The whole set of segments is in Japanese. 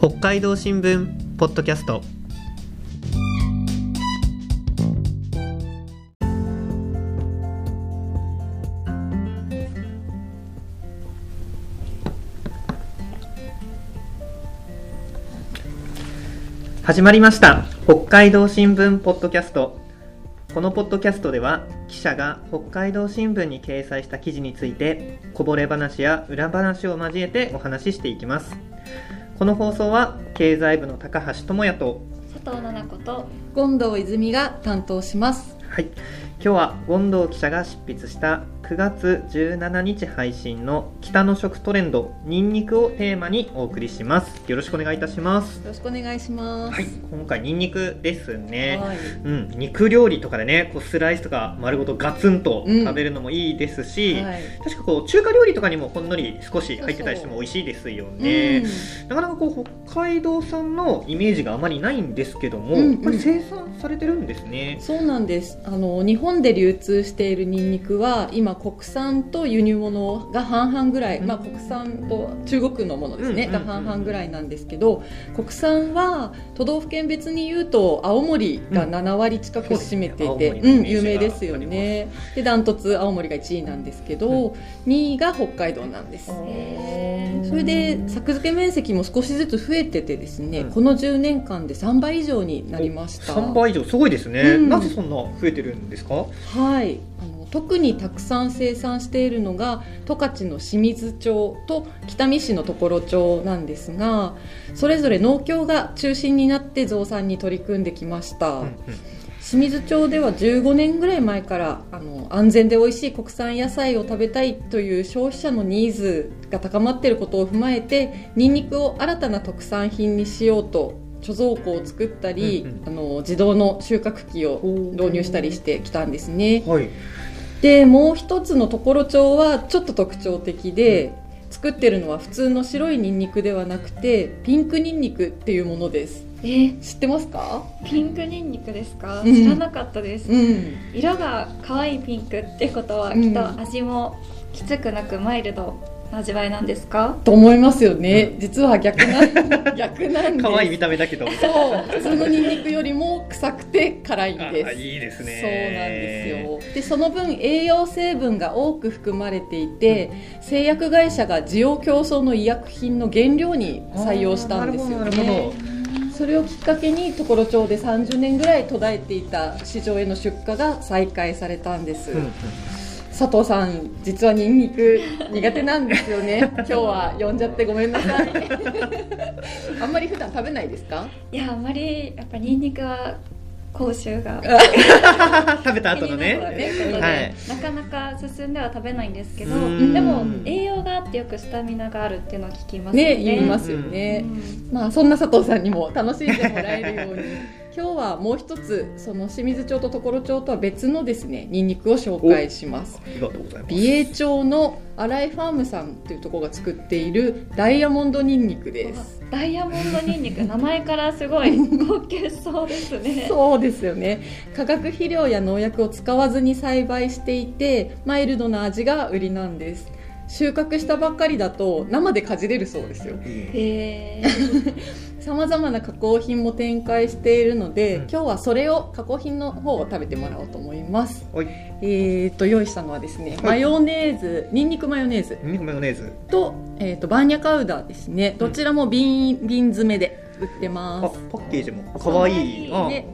北海道新聞ポッドキャスト。始まりました。北海道新聞ポッドキャスト。このポッドキャストでは記者が北海道新聞に掲載した記事についてこぼれ話や裏話を交えてお話ししていきます。この放送は経済部の高橋智也と佐藤奈々子と権藤泉が担当します。はい。今日は権藤記者が執筆した9月17日配信の北の食トレンドニンニクをテーマにお送りします。よろしくお願いいたします。よろしくお願いします。はい今回ニンニクですね、はい。うん、肉料理とかでねこうスライスとか丸ごとガツンとうん。食べるのもいいですし、はい。確かこう中華料理とかにもほんのり少し入ってたりしても美味しいですよね。なかなかこう北海道産のイメージがあまりないんですけども、うんうん。これ生産されてるんですね。そうなんです。あの日本で流通しているニンニクは今国産と輸入物が半々ぐらい、うん。まあ、国産と中国のものですね、が半々ぐらいなんですけど国産は都道府県別に言うと青森が7割近く占めていて、うん有名ですよね。でダントツ青森が1位なんですけど、2位が北海道なんです。へそれで作付け面積も少しずつ増えててですね、うん。この10年間で3倍以上になりました。3倍以上すごいですね、うん。なぜそんな増えてるんですか？はい。あの特にたくさん生産しているのが十勝の清水町と北見市の常呂町なんですがそれぞれ農協が中心になって増産に取り組んできました、うんうん。清水町では15年ぐらい前からあの安全で美味しい国産野菜を食べたいという消費者のニーズが高まっていることを踏まえてニンニクを新たな特産品にしようと貯蔵庫を作ったり、うんうん。あの自動の収穫機を導入したりしてきたんですね。はいでもう一つの常呂町はちょっと特徴的で、作ってるのは普通の白いニンニクではなくてピンクニンニクっていうものです。え？知ってますか？ピンクニンニクですか、うん。知らなかったです、うん。色が可愛いピンクってことはうん。きっと味もきつくなくマイルド。な味わいなんですか？と思いますよね、実は逆な 逆なんです。可愛い見た目だけど。そう。普通のニンニクよりも臭くて辛いんあです。いいですね。そうなんですよ。でその分栄養成分が多く含まれていて、製薬会社が需要競争の医薬品の原料に採用したんですよね。それをきっかけに常呂町で30年ぐらい途絶えていた市場への出荷が再開されたんです、うんうん佐藤さん実はニンニク苦手なんですよね。今日は呼んじゃってごめんなさい。あんまり普段食べないですか？いやあまりやっぱニンニクは口臭が。食べた後のね気になるということではい。なかなか進んでは食べないんですけどうん。でも栄養があってよくスタミナがあるっていうのを聞きますよね。ね言いますよね、まあそんな佐藤さんにも楽しんでもらえるように今日はもう一つその清水町と常呂町とは別のですねニンニクを紹介します。ありがとうございます。美瑛町の新井ファームさんというところが作っているダイヤモンドニンニクです。ダイヤモンドニンニク名前からすごい 高級そうですね。そうですよね。化学肥料や農薬を使わずに栽培していてマイルドな味が売りなんです。収穫したばっかりだと生でかじれるそうですよ。へえ さまざまな加工品も展開しているので、うん。今日はそれを加工品の方を食べてもらおうと思います。はい。えー、と用意したのはですねマヨネーズニンニクマヨネーズ。ニンニクマヨネーズ。と,、えー、とバーニャカウダですね。どちらも瓶瓶詰めで売ってあます、パッケージも。可愛い。あ可愛いね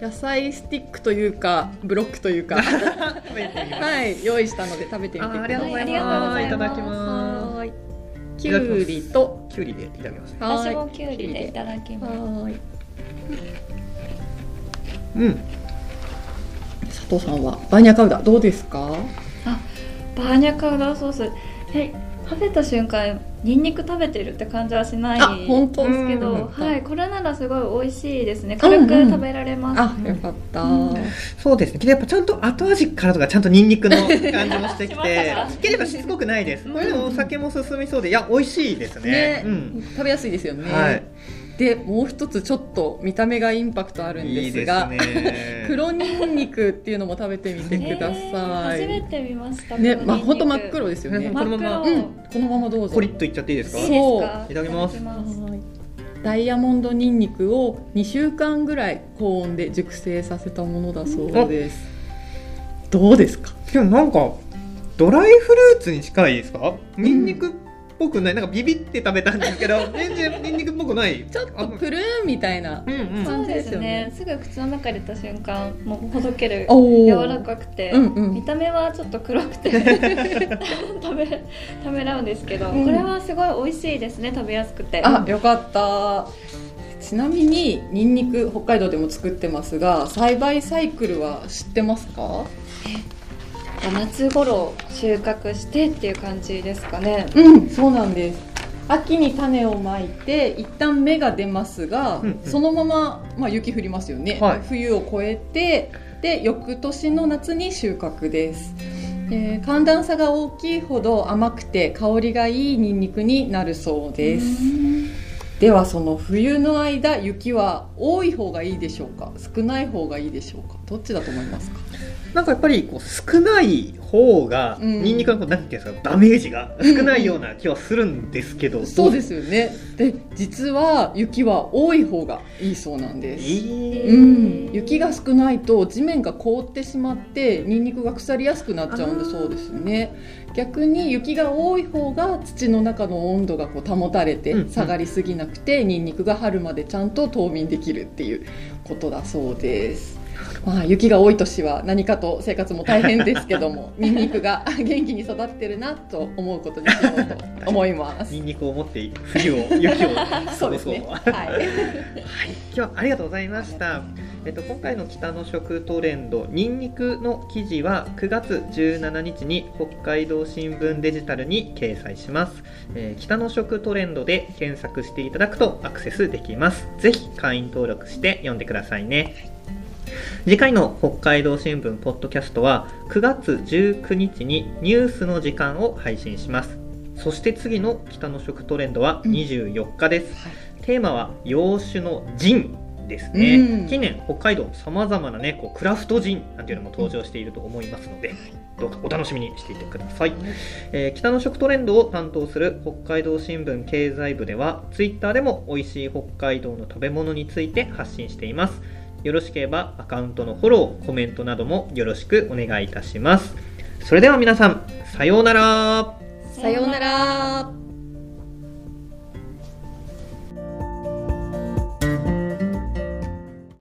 野菜スティックというかブロックというか。はい用意したので食べてみてください。あありがとうございます。い。ただきます。はい。きゅうりときゅうりでいただきます私もはきゅうりでいただきます。うん。佐藤さんはバーニャカウダどうですか？バーニャカウダソース。え食べた瞬間ニンニク食べてるって感じはしないあ本当？ですけど、うんはいこれならすごい美味しいですね。軽く食べられます、あよかった、うん。そうですね。やっぱちゃんと後味からとかちゃんとニンニクの感じもしてきて ければしつこくないです。うん。これでもお酒も進みそうでいや美味しいですね。ね。うん。食べやすいですよね、はいでもう一つちょっと見た目がインパクトあるんいいですですがね。黒ニンニクっていうのも食べてみてくださえー初めい、て見ましたねまあ本当真っ黒ですよね。このままうんこのままどうぞ。コリッといっちゃっていいですか？いいそう。いただきます。ダイヤモンドニンニクを2週間ぐらい高温で熟成させたものだそうです。どうですか？でもなんかドライフルーツに近いですか？ニンニクっぽくないなんかビビって食べたんですけど 全然ニンニクっぽくない。ちょっとプルーンみたいなうんうん。そうで感じですよすね。ねすぐ口の中に入れた瞬間もうほどけるお柔らかくて、うんうん。見た目はちょっと黒くて 食べためらうんですけど、うん。これはすごい美味しいですね食べやすくて。あよかった。ちなみにニンニク北海道でも作ってますが栽培サイクルは知ってますか？夏頃収穫してっていう感じですかね。うんそうなんです。秋に種をまいて一旦芽が出ますが、うんうん。そのまま、まあ、雪降りますよね、はい。冬を越えてで翌年の夏に収穫です、えー寒暖差が大きいほど甘くて香りがいいニンニクになるそうですではその冬の間雪は多い方がいいでしょうか？少ない方がいいでしょうか？どっちだと思いますか？なんかやっぱりこう少ない方が、うん。ニンニクのこうなんていうんですかダメージが少ないような気はするんですけど、そうですすよね。で実は雪は多い方がいいそうなんです、えー。うん、雪が少ないと地面が凍ってしまってニンニクが腐りやすくなっちゃうんだそうですよね。逆に雪が多い方が土の中の温度がこう保たれうんうん。て下がりすぎなくてニンニクが春までちゃんと冬眠できるっていうことだそうです。まあ、雪が多い年は何かと生活も大変ですけども ニンニクが 元気に育ってるなと思うことにしようと思います ニンニクを持って冬を雪をそうですねはいはい、今日はありがとうございました。えっと、今回の北の食トレンド、ニンニクの記事は9月17日に北海道新聞デジタルに掲載します。えー北の食トレンドで検索していただくとアクセスできます。ぜひ会員登録して読んでくださいね。次回の北海道新聞ポッドキャストは9月19日にニュースの時間を配信します。そして次の北の食トレンドは24日です。テーマは洋酒のジンですね、うん。近年北海道さまざまなねこうクラフトジンなんていうのも登場していると思いますので、どうかお楽しみにしていてください、えー北の食トレンドを担当する北海道新聞経済部ではツイッターでも美味しい北海道の食べ物について発信していますよろしければアカウントのフォローコメントなどもよろしくお願いいたします。それでは皆さんさようなら。さようなら。